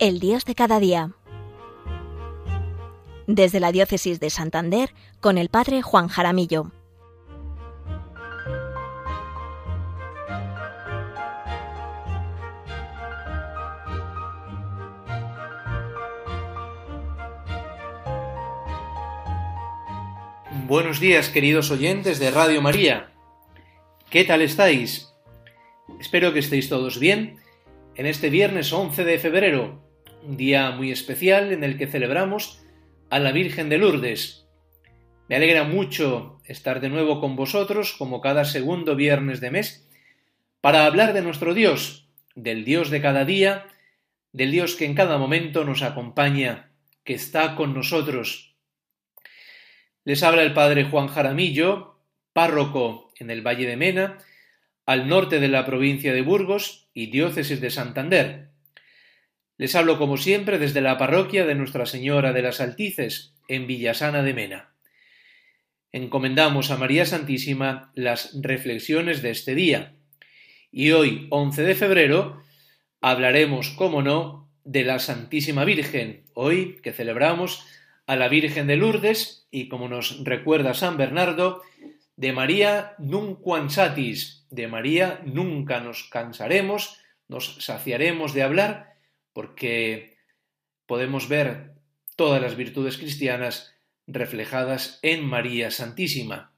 El Dios de cada día. Desde la Diócesis de Santander, con el Padre Juan Jaramillo. Buenos días, queridos oyentes de Radio María. ¿Qué tal estáis? Espero que estéis todos bien en este viernes 11 de febrero, un día muy especial en el que celebramos a la Virgen de Lourdes. Me alegra mucho estar de nuevo con vosotros, como cada segundo viernes de mes, para hablar de nuestro Dios, del Dios de cada día, del Dios que en cada momento nos acompaña, que está con nosotros. Les habla el Padre Juan Jaramillo, párroco en el Valle de Mena, al norte de la provincia de Burgos y diócesis de Santander. Les hablo como siempre desde la parroquia de Nuestra Señora de las Altices, en Villasana de Mena. Encomendamos a María Santísima las reflexiones de este día. Y hoy, 11 de febrero, hablaremos, como no, de la Santísima Virgen, hoy que celebramos a la Virgen de Lourdes y, como nos recuerda San Bernardo, de María nunquansatis, de María nunca nos cansaremos, nos saciaremos de hablar, porque podemos ver todas las virtudes cristianas reflejadas en María Santísima.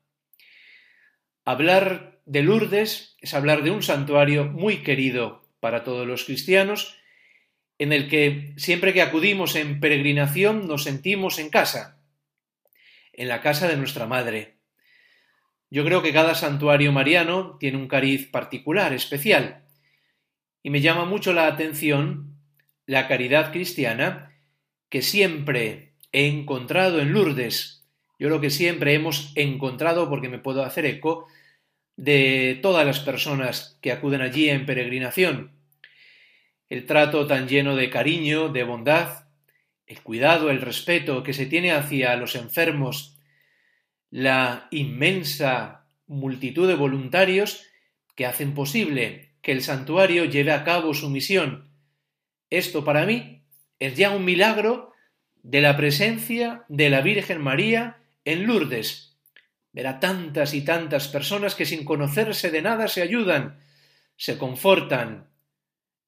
Hablar de Lourdes es hablar de un santuario muy querido para todos los cristianos, en el que siempre que acudimos en peregrinación nos sentimos en casa, en la casa de nuestra Madre. Yo creo que cada santuario mariano tiene un cariz particular, especial, y me llama mucho la atención la caridad cristiana que siempre he encontrado en Lourdes. Yo lo que siempre hemos encontrado, porque me puedo hacer eco, de todas las personas que acuden allí en peregrinación. El trato tan lleno de cariño, de bondad, el cuidado, el respeto que se tiene hacia los enfermos, la inmensa multitud de voluntarios que hacen posible que el santuario lleve a cabo su misión, esto para mí es ya un milagro de la presencia de la Virgen María en Lourdes. Ver a tantas y tantas personas que sin conocerse de nada se ayudan, se confortan.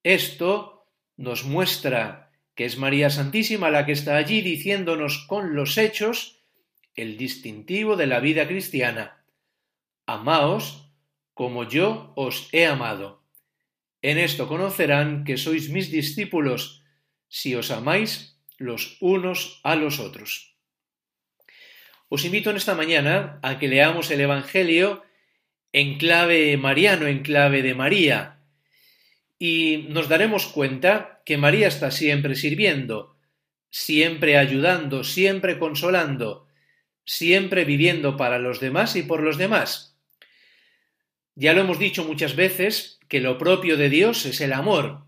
Esto nos muestra que es María Santísima la que está allí diciéndonos con los hechos el distintivo de la vida cristiana. Amaos como yo os he amado. En esto conocerán que sois mis discípulos, si os amáis los unos a los otros. Os invito en esta mañana a que leamos el Evangelio en clave mariano, en clave de María, y nos daremos cuenta que María está siempre sirviendo, siempre ayudando, siempre consolando, siempre viviendo para los demás y por los demás. Ya lo hemos dicho muchas veces, que lo propio de Dios es el amor.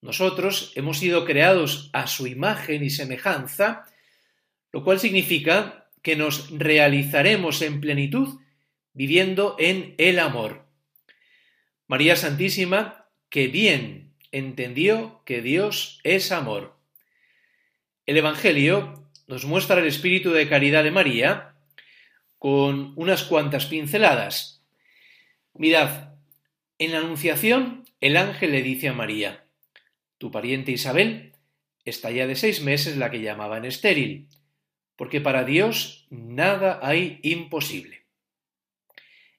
Nosotros hemos sido creados a su imagen y semejanza, lo cual significa que nos realizaremos en plenitud viviendo en el amor. María Santísima, que bien entendió que Dios es amor. El Evangelio nos muestra el espíritu de caridad de María con unas cuantas pinceladas. Mirad, en la Anunciación, el ángel le dice a María, Tu pariente Isabel está ya de seis meses la que llamaban estéril, porque para Dios nada hay imposible.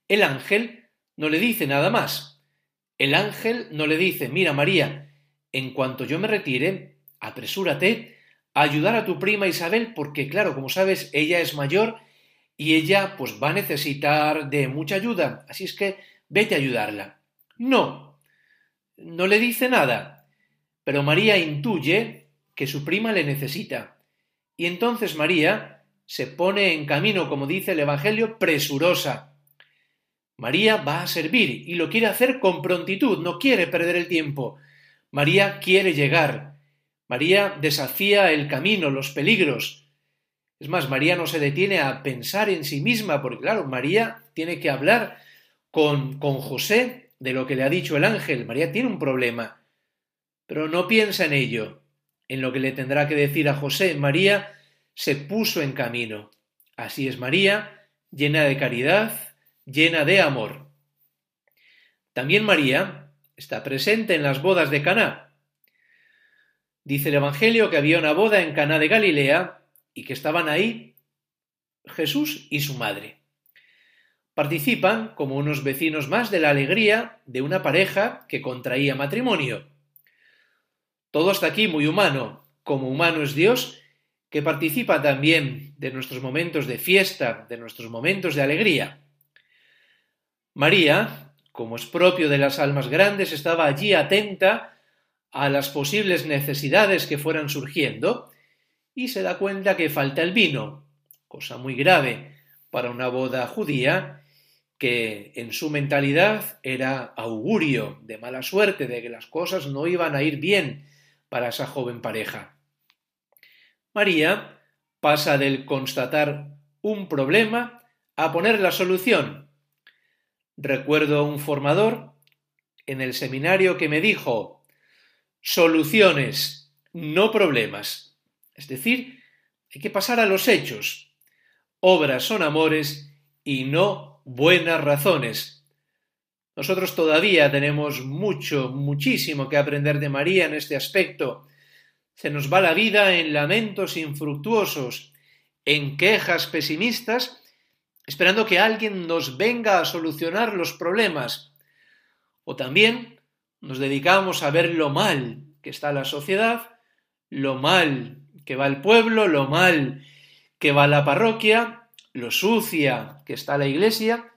El ángel no le dice nada más. El ángel no le dice, mira María, en cuanto yo me retire, apresúrate a ayudar a tu prima Isabel, porque claro, como sabes, ella es mayor y ella pues va a necesitar de mucha ayuda, así es que vete a ayudarla. No, no le dice nada, pero María intuye que su prima le necesita. Y entonces María se pone en camino, como dice el Evangelio, presurosa. María va a servir y lo quiere hacer con prontitud, no quiere perder el tiempo. María quiere llegar. María desafía el camino, los peligros. Es más, María no se detiene a pensar en sí misma, porque claro, María tiene que hablar con, con José de lo que le ha dicho el ángel. María tiene un problema, pero no piensa en ello. en lo que le tendrá que decir a José, María se puso en camino. Así es María, llena de caridad, llena de amor. También María está presente en las bodas de Caná. Dice el Evangelio que había una boda en Caná de Galilea y que estaban ahí Jesús y su madre. Participan como unos vecinos más de la alegría de una pareja que contraía matrimonio. Todo está aquí muy humano, como humano es Dios, que participa también de nuestros momentos de fiesta, de nuestros momentos de alegría. María, como es propio de las almas grandes, estaba allí atenta a las posibles necesidades que fueran surgiendo y se da cuenta que falta el vino, cosa muy grave para una boda judía que en su mentalidad era augurio de mala suerte, de que las cosas no iban a ir bien para esa joven pareja. María pasa del constatar un problema a poner la solución. Recuerdo a un formador en el seminario que me dijo soluciones, no problemas. Es decir, hay que pasar a los hechos. Obras son amores y no buenas razones. Nosotros todavía tenemos mucho, muchísimo que aprender de María en este aspecto. Se nos va la vida en lamentos infructuosos, en quejas pesimistas, esperando que alguien nos venga a solucionar los problemas. O también nos dedicamos a ver lo mal que está la sociedad, lo mal que va el pueblo, lo mal que va la parroquia, lo sucia que está la iglesia,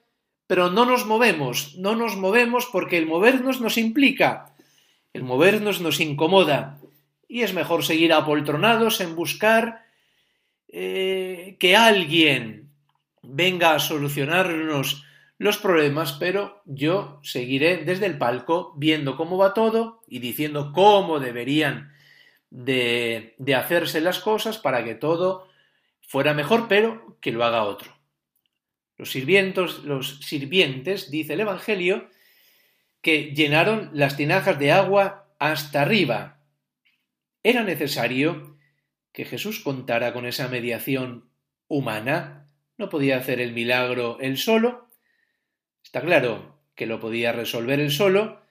pero no nos movemos, no nos movemos porque el movernos nos implica, el movernos nos incomoda, y es mejor seguir apoltronados en buscar eh, que alguien venga a solucionarnos los problemas, pero yo seguiré desde el palco viendo cómo va todo y diciendo cómo deberían de, de hacerse las cosas para que todo fuera mejor, pero que lo haga otro. Los sirvientos, los sirvientes, dice el Evangelio, que llenaron las tinajas de agua hasta arriba. Era necesario que Jesús contara con esa mediación humana. No podía hacer el milagro él solo. Está claro que lo podía resolver él solo,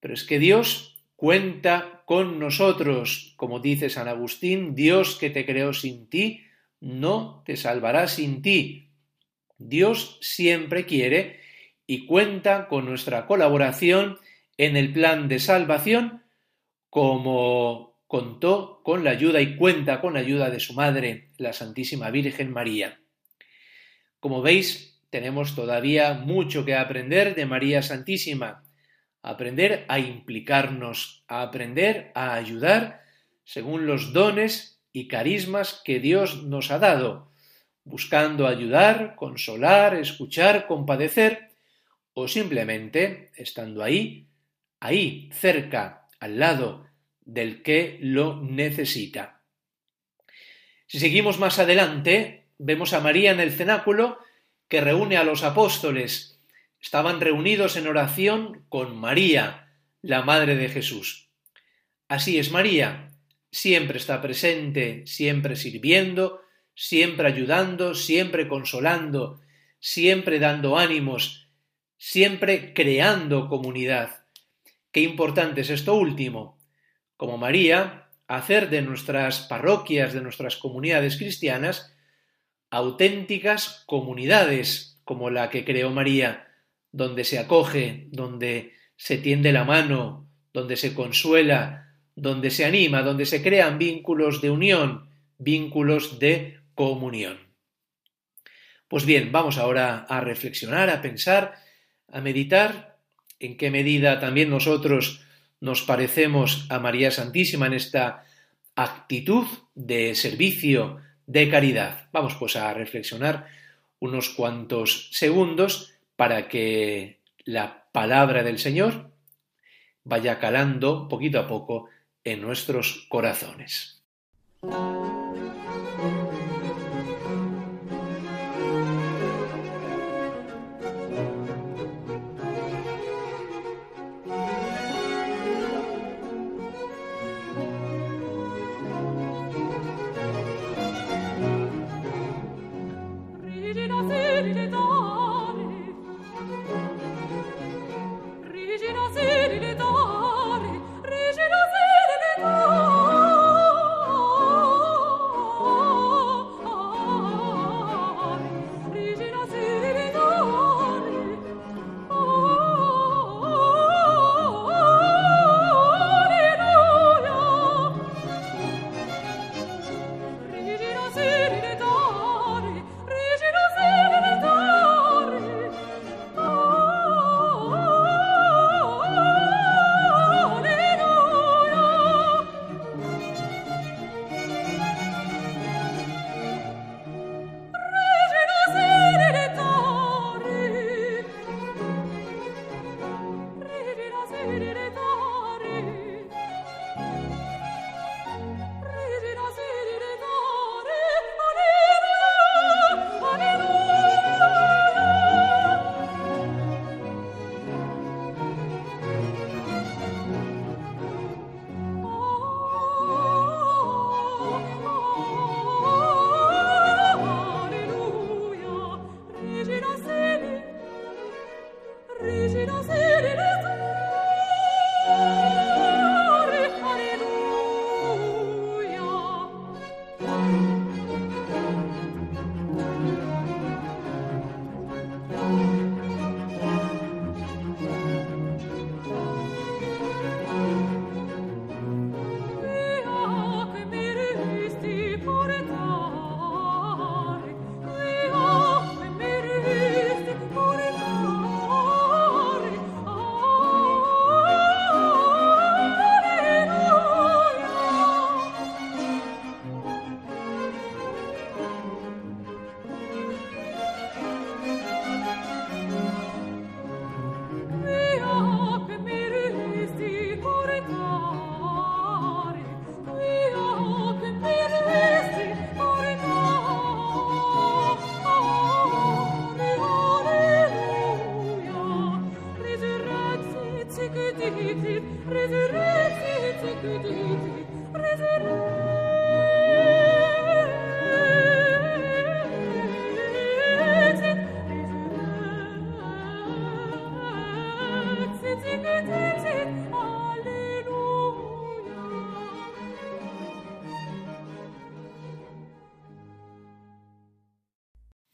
pero es que Dios cuenta con nosotros, como dice San Agustín, Dios que te creó sin ti, no te salvará sin ti. Dios siempre quiere y cuenta con nuestra colaboración en el plan de salvación, como contó con la ayuda y cuenta con la ayuda de su madre, la Santísima Virgen María. Como veis, tenemos todavía mucho que aprender de María Santísima, aprender a implicarnos, a aprender a ayudar según los dones y carismas que Dios nos ha dado, buscando ayudar, consolar, escuchar, compadecer, o simplemente estando ahí, ahí, cerca, al lado del que lo necesita. Si seguimos más adelante, vemos a María en el cenáculo que reúne a los apóstoles. Estaban reunidos en oración con María, la Madre de Jesús. Así es María, siempre está presente, siempre sirviendo, siempre ayudando, siempre consolando, siempre dando ánimos, siempre creando comunidad. Qué importante es esto último. Como María, hacer de nuestras parroquias, de nuestras comunidades cristianas, auténticas comunidades como la que creó María, donde se acoge, donde se tiende la mano, donde se consuela, donde se anima, donde se crean vínculos de unión, vínculos de comunión. Pues bien, vamos ahora a reflexionar, a pensar, a meditar en qué medida también nosotros nos parecemos a María Santísima en esta actitud de servicio, de caridad. Vamos pues a reflexionar unos cuantos segundos para que la palabra del Señor vaya calando poquito a poco en nuestros corazones.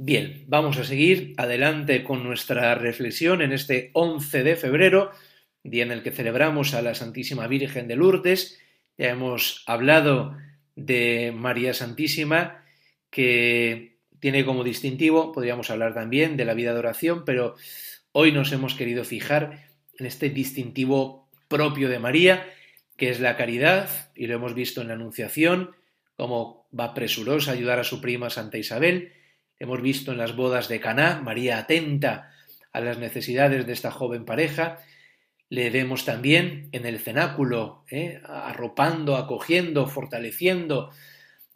Bien, vamos a seguir adelante con nuestra reflexión en este 11 de febrero, día en el que celebramos a la Santísima Virgen de Lourdes. Ya hemos hablado de María Santísima, que tiene como distintivo, podríamos hablar también de la vida de oración, pero hoy nos hemos querido fijar en este distintivo propio de María, que es la caridad, y lo hemos visto en la Anunciación, cómo va presurosa a ayudar a su prima Santa Isabel, Hemos visto en las bodas de Caná, María atenta a las necesidades de esta joven pareja. Le vemos también en el cenáculo, ¿eh? arropando, acogiendo, fortaleciendo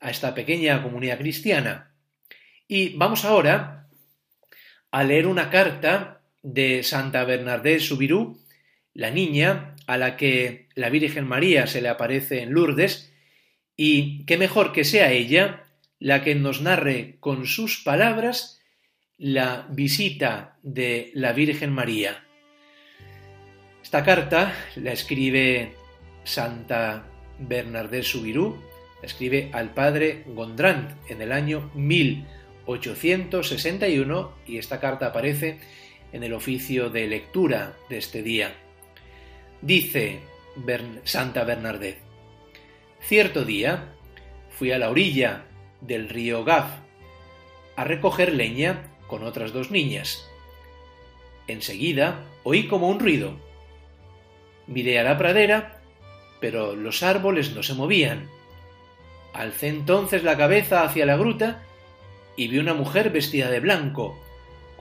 a esta pequeña comunidad cristiana. Y vamos ahora a leer una carta de Santa Bernardé Subirú, la niña a la que la Virgen María se le aparece en Lourdes, y qué mejor que sea ella la que nos narre con sus palabras la visita de la Virgen María. Esta carta la escribe Santa Bernardé Subirú, la escribe al padre Gondrand en el año 1861 y esta carta aparece en el oficio de lectura de este día. Dice Santa Bernardé, cierto día fui a la orilla del río Gaf a recoger leña con otras dos niñas. Enseguida oí como un ruido. Miré a la pradera, pero los árboles no se movían. Alcé entonces la cabeza hacia la gruta y vi una mujer vestida de blanco,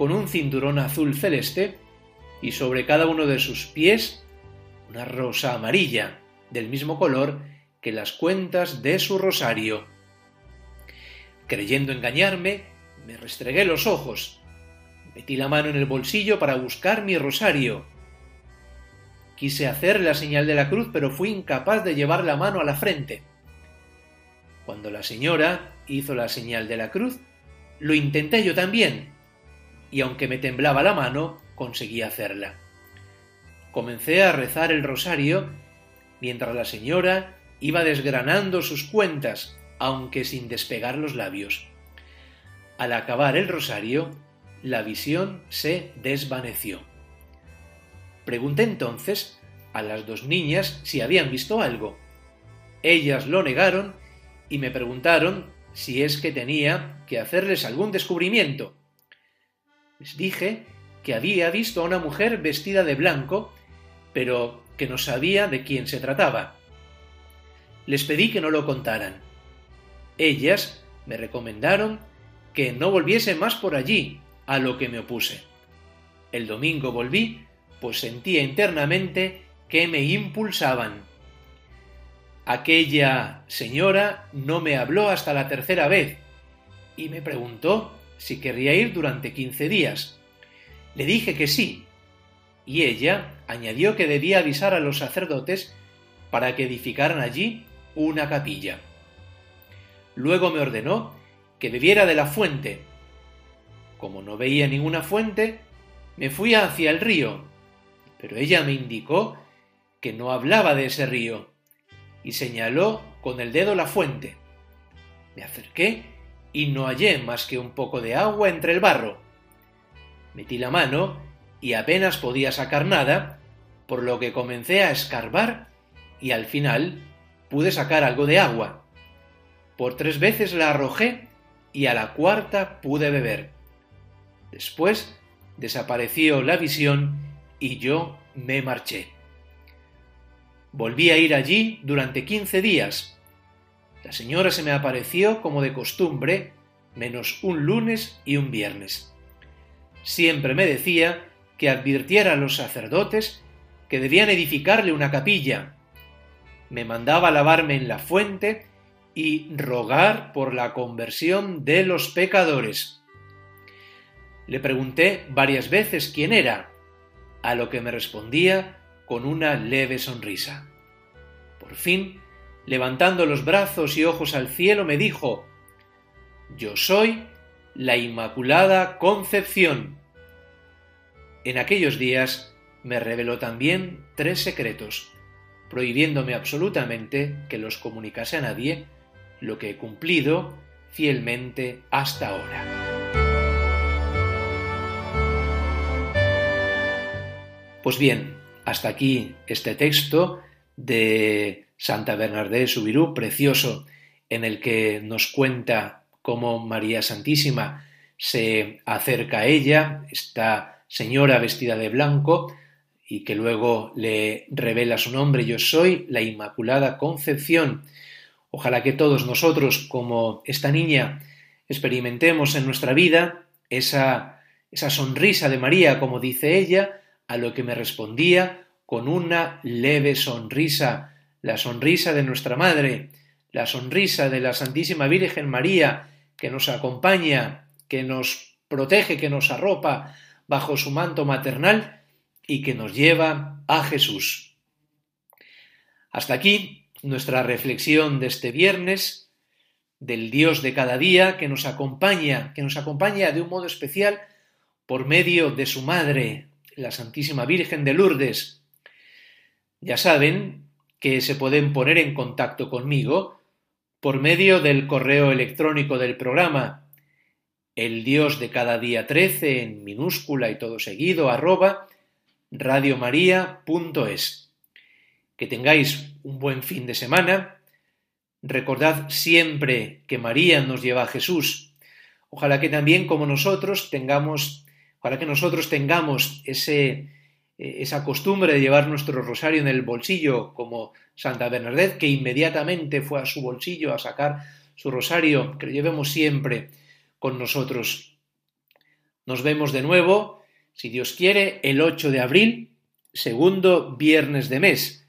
con un cinturón azul celeste y sobre cada uno de sus pies una rosa amarilla, del mismo color que las cuentas de su rosario. Creyendo engañarme, me restregué los ojos, metí la mano en el bolsillo para buscar mi rosario. Quise hacer la señal de la cruz, pero fui incapaz de llevar la mano a la frente. Cuando la señora hizo la señal de la cruz, lo intenté yo también, y aunque me temblaba la mano, conseguí hacerla. Comencé a rezar el rosario mientras la señora iba desgranando sus cuentas, aunque sin despegar los labios. Al acabar el rosario, la visión se desvaneció. Pregunté entonces a las dos niñas si habían visto algo. Ellas lo negaron y me preguntaron si es que tenía que hacerles algún descubrimiento. Les dije que había visto a una mujer vestida de blanco, pero que no sabía de quién se trataba. Les pedí que no lo contaran. Ellas me recomendaron que no volviese más por allí, a lo que me opuse. El domingo volví, pues sentía internamente que me impulsaban. Aquella señora no me habló hasta la tercera vez y me preguntó si querría ir durante quince días. Le dije que sí, y ella añadió que debía avisar a los sacerdotes para que edificaran allí una capilla. Luego me ordenó que bebiera de la fuente. Como no veía ninguna fuente, me fui hacia el río, pero ella me indicó que no hablaba de ese río, y señaló con el dedo la fuente. Me acerqué y no hallé más que un poco de agua entre el barro. Metí la mano y apenas podía sacar nada, por lo que comencé a escarbar y al final pude sacar algo de agua. Por tres veces la arrojé y a la cuarta pude beber. Después desapareció la visión y yo me marché. Volví a ir allí durante quince días. La señora se me apareció como de costumbre, menos un lunes y un viernes. Siempre me decía que advirtiera a los sacerdotes que debían edificarle una capilla. Me mandaba lavarme en la fuente y rogar por la conversión de los pecadores. Le pregunté varias veces quién era, a lo que me respondía con una leve sonrisa. Por fin, levantando los brazos y ojos al cielo, me dijo, Yo soy la Inmaculada Concepción. En aquellos días me reveló también tres secretos, prohibiéndome absolutamente que los comunicase a nadie, lo que he cumplido fielmente hasta ahora. Pues bien, hasta aquí este texto de Santa Bernardé Subirú, precioso, en el que nos cuenta cómo María Santísima se acerca a ella, esta señora vestida de blanco, y que luego le revela su nombre, yo soy la Inmaculada Concepción. Ojalá que todos nosotros, como esta niña, experimentemos en nuestra vida esa, esa sonrisa de María, como dice ella, a lo que me respondía con una leve sonrisa, la sonrisa de nuestra Madre, la sonrisa de la Santísima Virgen María, que nos acompaña, que nos protege, que nos arropa bajo su manto maternal y que nos lleva a Jesús. Hasta aquí nuestra reflexión de este viernes del Dios de cada día que nos acompaña, que nos acompaña de un modo especial por medio de su Madre, la Santísima Virgen de Lourdes. Ya saben que se pueden poner en contacto conmigo por medio del correo electrónico del programa, el Dios de cada día 13 en minúscula y todo seguido, arroba radiomaria.es. Que tengáis un buen fin de semana. Recordad siempre que María nos lleva a Jesús. Ojalá que también como nosotros tengamos para que nosotros tengamos ese, esa costumbre de llevar nuestro rosario en el bolsillo, como Santa Bernadette, que inmediatamente fue a su bolsillo a sacar su rosario, que lo llevemos siempre con nosotros. Nos vemos de nuevo, si Dios quiere, el 8 de abril, segundo viernes de mes,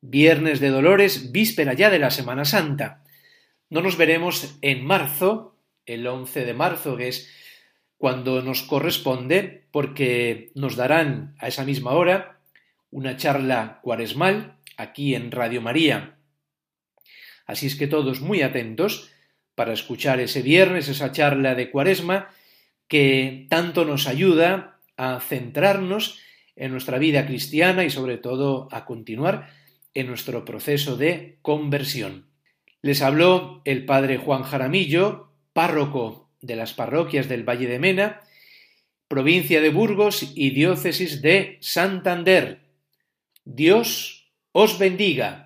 viernes de Dolores, víspera ya de la Semana Santa. No nos veremos en marzo, el 11 de marzo, que es cuando nos corresponde, porque nos darán a esa misma hora una charla cuaresmal aquí en Radio María. Así es que todos muy atentos para escuchar ese viernes esa charla de cuaresma que tanto nos ayuda a centrarnos en nuestra vida cristiana y sobre todo a continuar en nuestro proceso de conversión. Les habló el padre Juan Jaramillo, párroco de las parroquias del Valle de Mena, provincia de Burgos y diócesis de Santander. Dios os bendiga.